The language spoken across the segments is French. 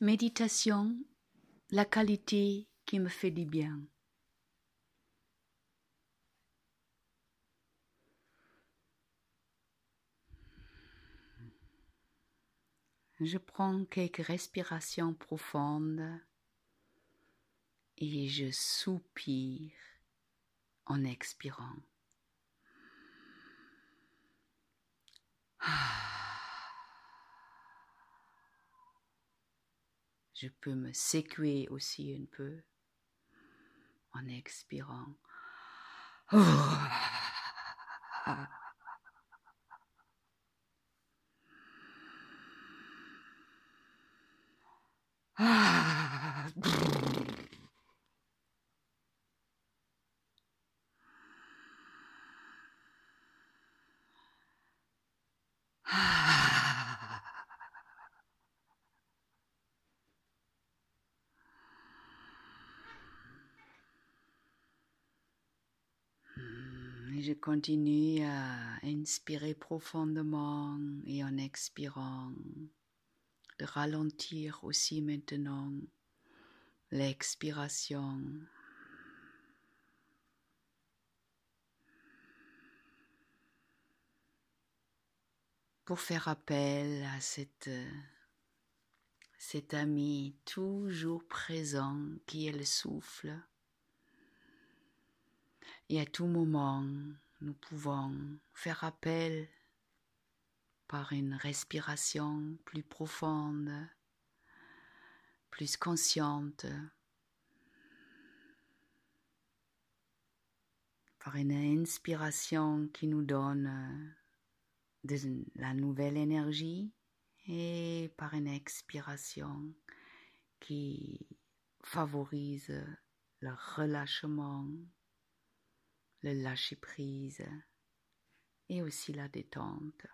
Méditation, la qualité qui me fait du bien. Je prends quelques respirations profondes et je soupire en expirant. Je peux me secouer aussi un peu en expirant. Je continue à inspirer profondément et en expirant, de ralentir aussi maintenant l'expiration. Pour faire appel à cette, cet ami toujours présent qui est le souffle et à tout moment, nous pouvons faire appel par une respiration plus profonde, plus consciente, par une inspiration qui nous donne de la nouvelle énergie et par une expiration qui favorise le relâchement le lâcher prise et aussi la détente.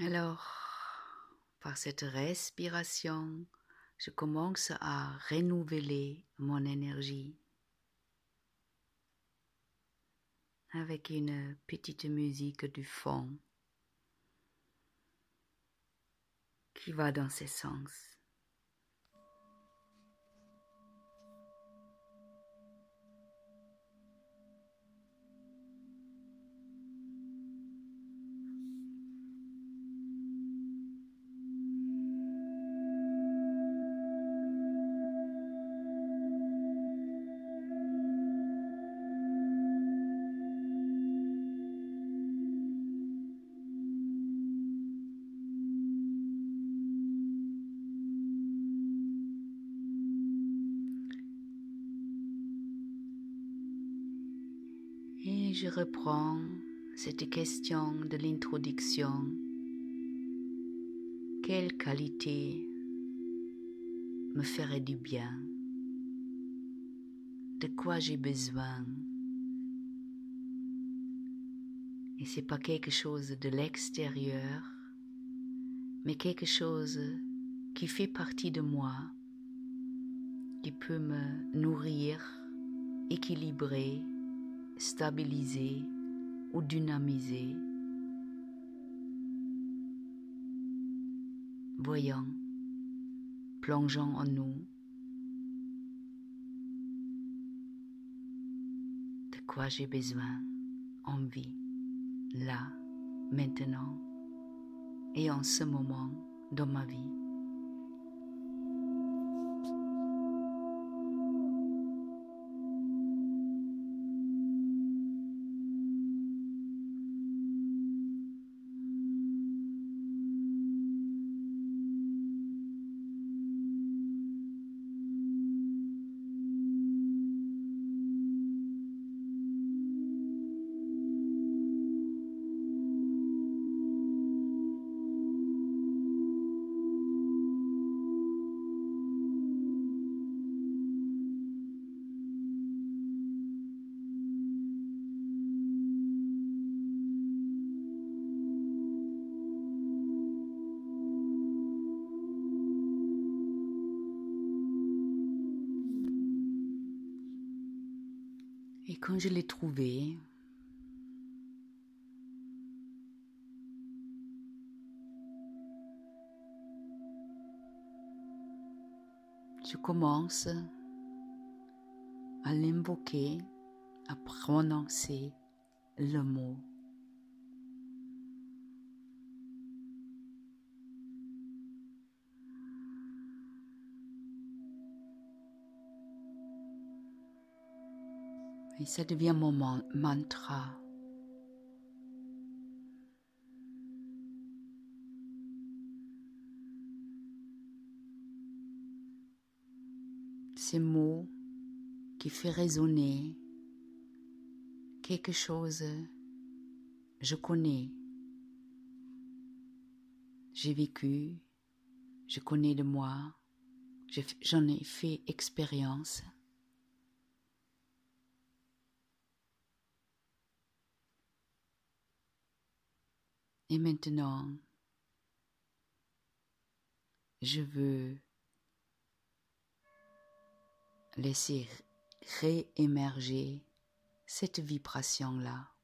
Alors, par cette respiration, je commence à renouveler mon énergie. Avec une petite musique du fond qui va dans ce sens. Je reprends cette question de l'introduction. Quelle qualité me ferait du bien? De quoi j'ai besoin? Et c'est pas quelque chose de l'extérieur, mais quelque chose qui fait partie de moi, qui peut me nourrir, équilibrer, stabiliser ou dynamiser. Voyons, plongeons en nous. De quoi j'ai besoin, envie, là, maintenant et en ce moment dans ma vie. Quand je l'ai trouvé, je commence à l'invoquer, à prononcer le mot. Et ça devient mon mantra. Ces mots qui fait résonner quelque chose je connais. J'ai vécu, je connais de moi, j'en ai fait expérience. Et maintenant, je veux laisser réémerger cette vibration-là.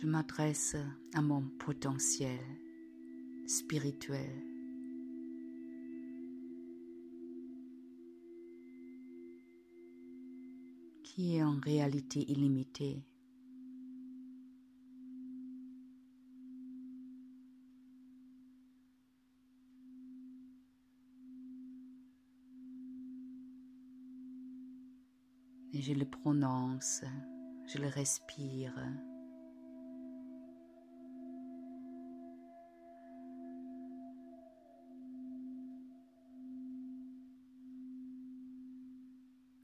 Je m'adresse à mon potentiel spirituel. qui est en réalité illimité. Et je le prononce, je le respire.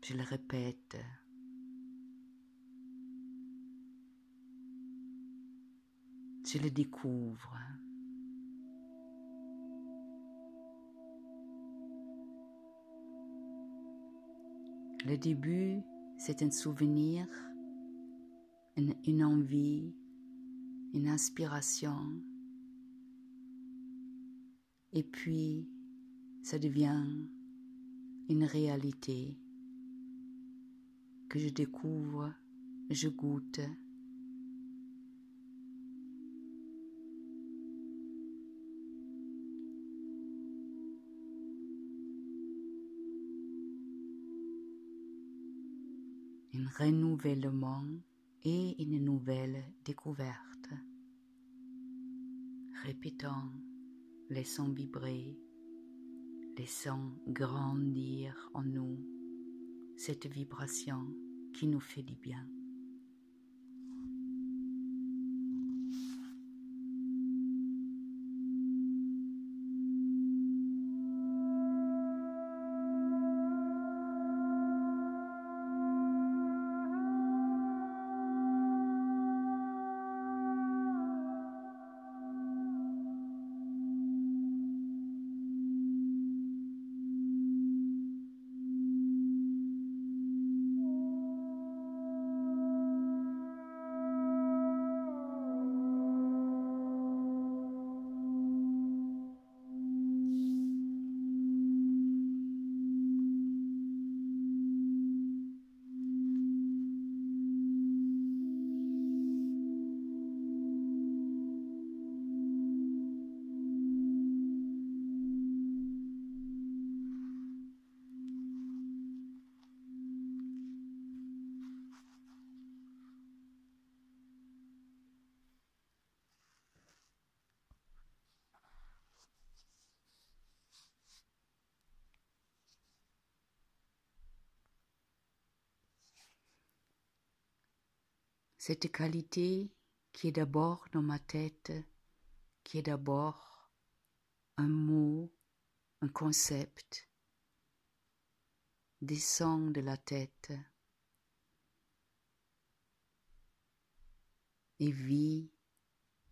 Je le répète. Je le découvre. Le début, c'est un souvenir, une, envie, une inspiration. Et puis, ça devient une réalité que je découvre, je goûte. Un renouvellement et une nouvelle découverte. Répétons, laissons vibrer, laissons grandir en nous cette vibration qui nous fait du bien. Cette qualité qui est d'abord dans ma tête, qui est d'abord un mot, un concept, descend de la tête et vit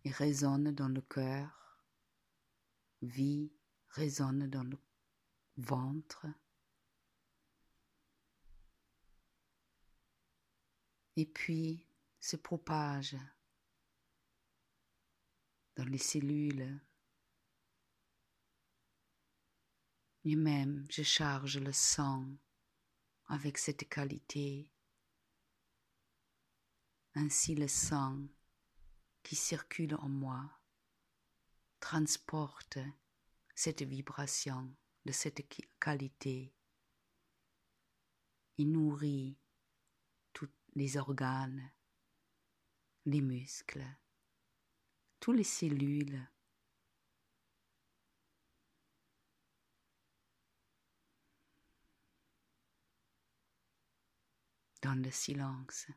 et résonne dans le cœur, vit, résonne dans le ventre. Et puis se propage dans les cellules. Et même je charge le sang avec cette qualité. Ainsi le sang qui circule en moi transporte cette vibration de cette qualité. Il nourrit tous les organes, les muscles, toutes les cellules. Dans le silence.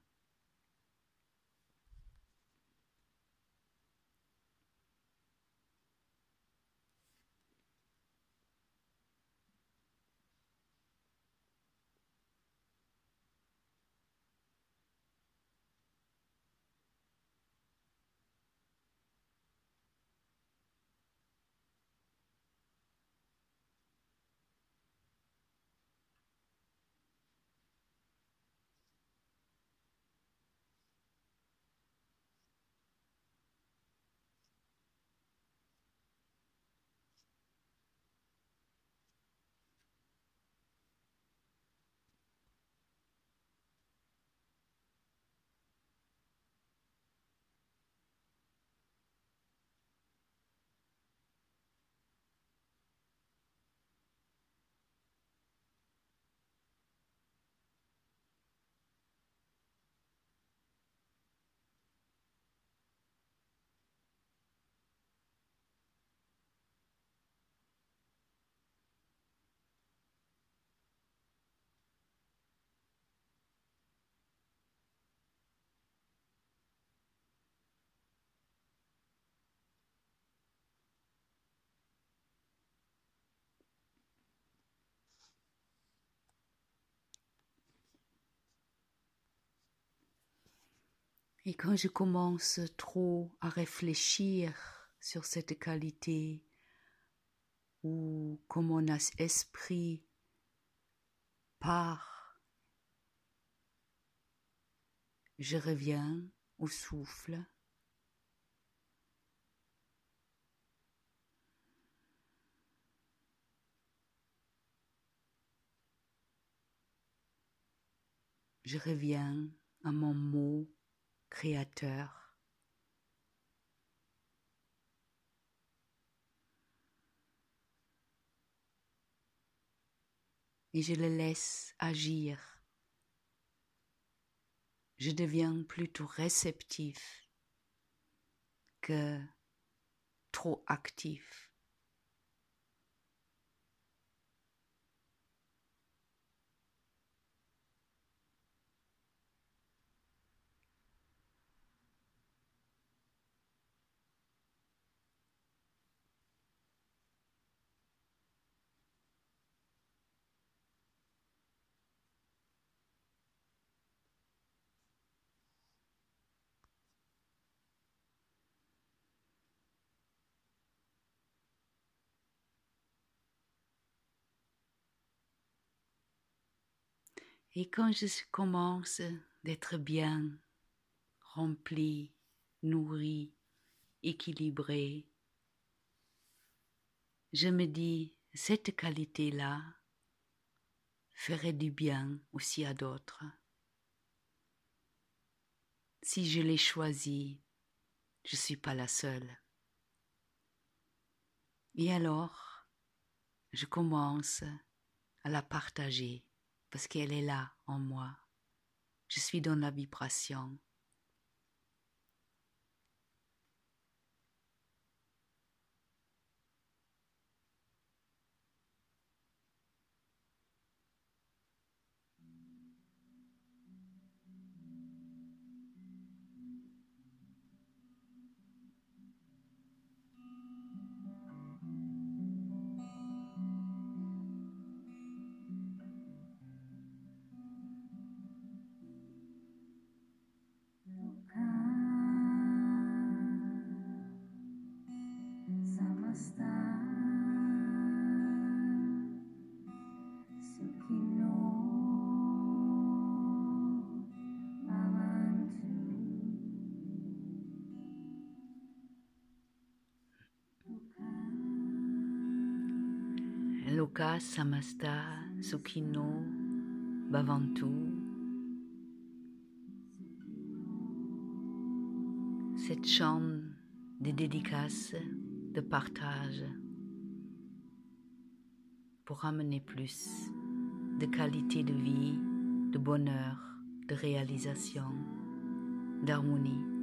Et quand je commence trop à réfléchir sur cette qualité, ou comme mon esprit part, je reviens au souffle. Je reviens à mon mot créateur. Et je le laisse agir. Je deviens plutôt réceptif que trop actif. Et quand je commence d'être bien, rempli, nourri, équilibré, je me dis, cette qualité-là ferait du bien aussi à d'autres. Si je l'ai choisie, je ne suis pas la seule. Et alors, je commence à la partager parce qu'elle est là en moi. Je suis dans la vibration. Samasta Sukino Bhavantu. Cette chambre de dédicace, de partage, pour amener plus de qualité de vie, de bonheur, de réalisation, d'harmonie.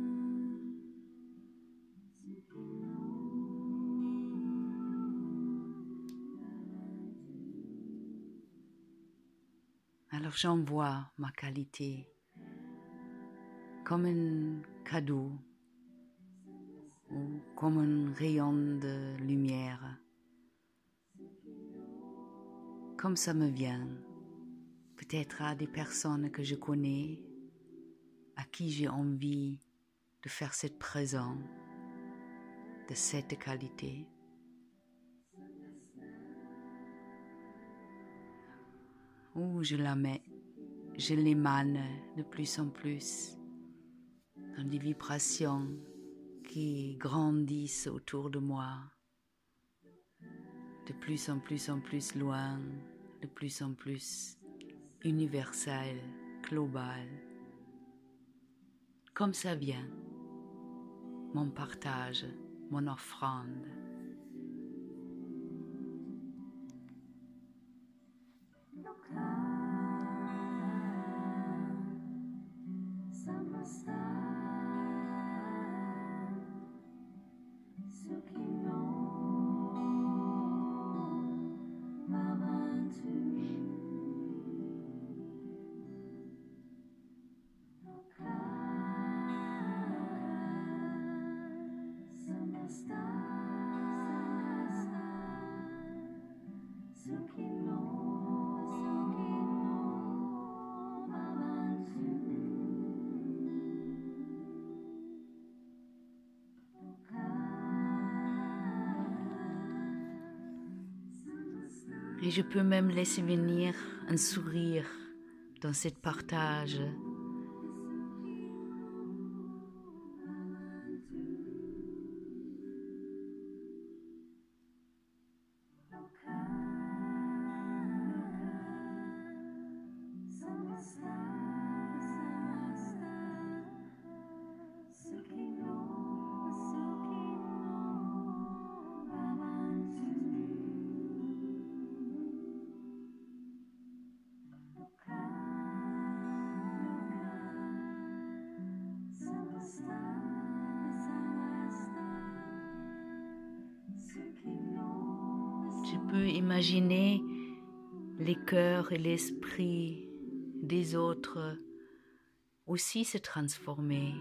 J'envoie ma qualité comme un cadeau ou comme un rayon de lumière, comme ça me vient, peut-être à des personnes que je connais, à qui j'ai envie de faire cette présent de cette qualité. Où je la mets, je l'émane de plus en plus dans des vibrations qui grandissent autour de moi, de plus en plus en plus loin, de plus en plus universel, global. Comme ça vient, mon partage, mon offrande. Et je peux même laisser venir un sourire dans cette partage. Je peux imaginer les cœurs et l'esprit des autres aussi se transformer.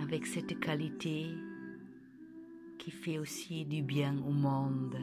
Avec cette qualité qui fait aussi du bien au monde.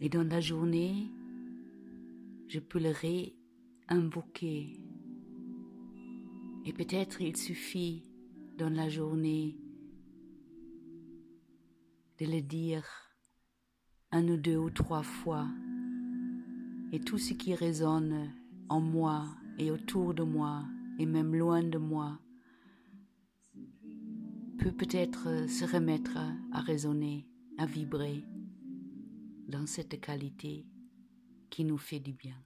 Et dans la journée, je peux le réinvoquer. Et peut-être il suffit dans la journée de le dire un ou deux ou trois fois. Et tout ce qui résonne en moi et autour de moi et même loin de moi peut peut-être se remettre à résonner, à vibrer dans cette qualité qui nous fait du bien.